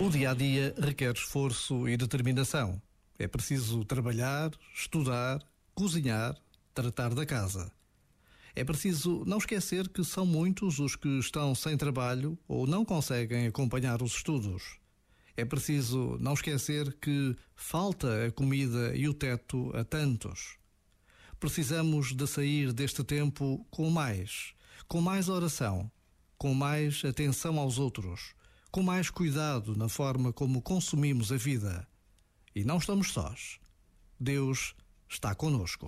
O dia a dia requer esforço e determinação. É preciso trabalhar, estudar, cozinhar, tratar da casa. É preciso não esquecer que são muitos os que estão sem trabalho ou não conseguem acompanhar os estudos. É preciso não esquecer que falta a comida e o teto a tantos. Precisamos de sair deste tempo com mais, com mais oração, com mais atenção aos outros, com mais cuidado na forma como consumimos a vida. E não estamos sós. Deus está conosco.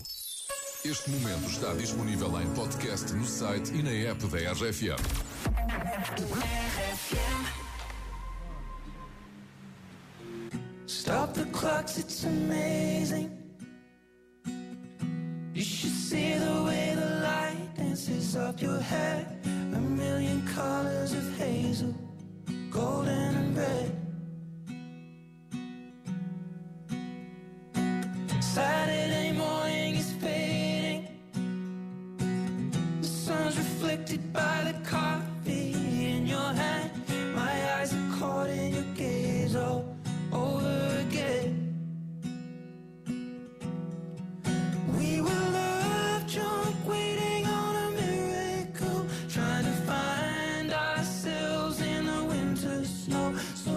Este momento está disponível em podcast no site e na app da RFM. Stop the clocks, it's amazing. You should see the way the light dances up your hair. A million colors of hazel, golden and red. slow, slow.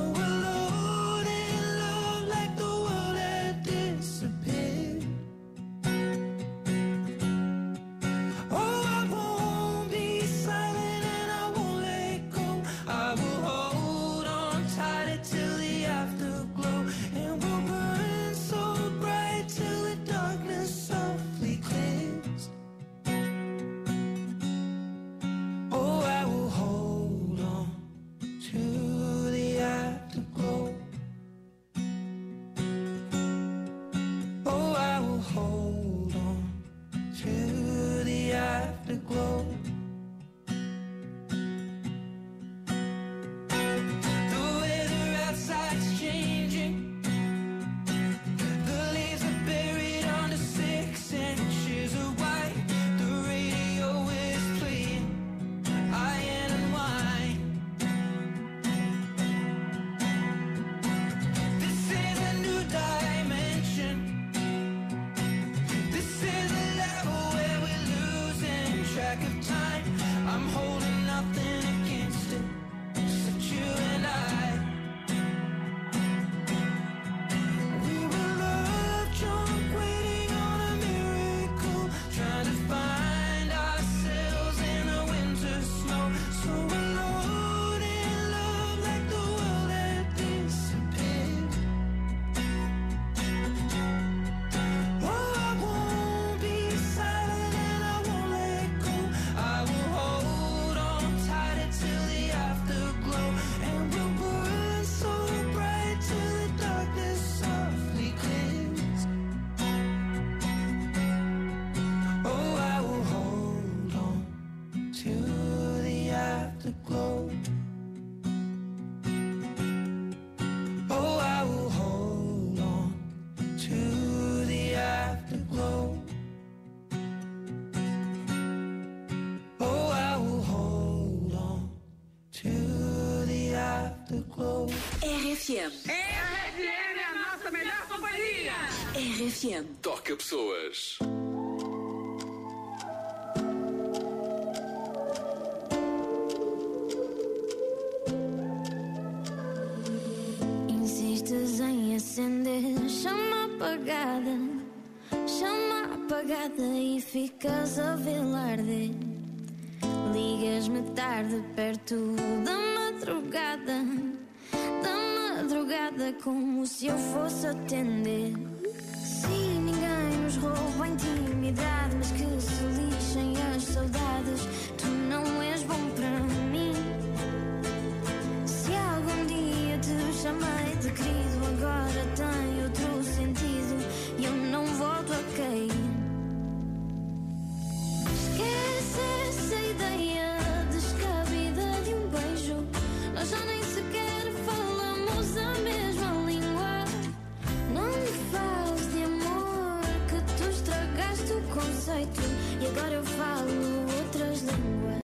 Afterglow. Oh, I will hold on to the afterglow. Oh, I will hold on to the afterglow. RFM. RFM é a nossa melhor companhia. RFM. Toca pessoas. Apagada, chama apagada e ficas a velar arder. Ligas-me tarde perto da madrugada, da madrugada como se eu fosse atender. agora eu falo outras línguas.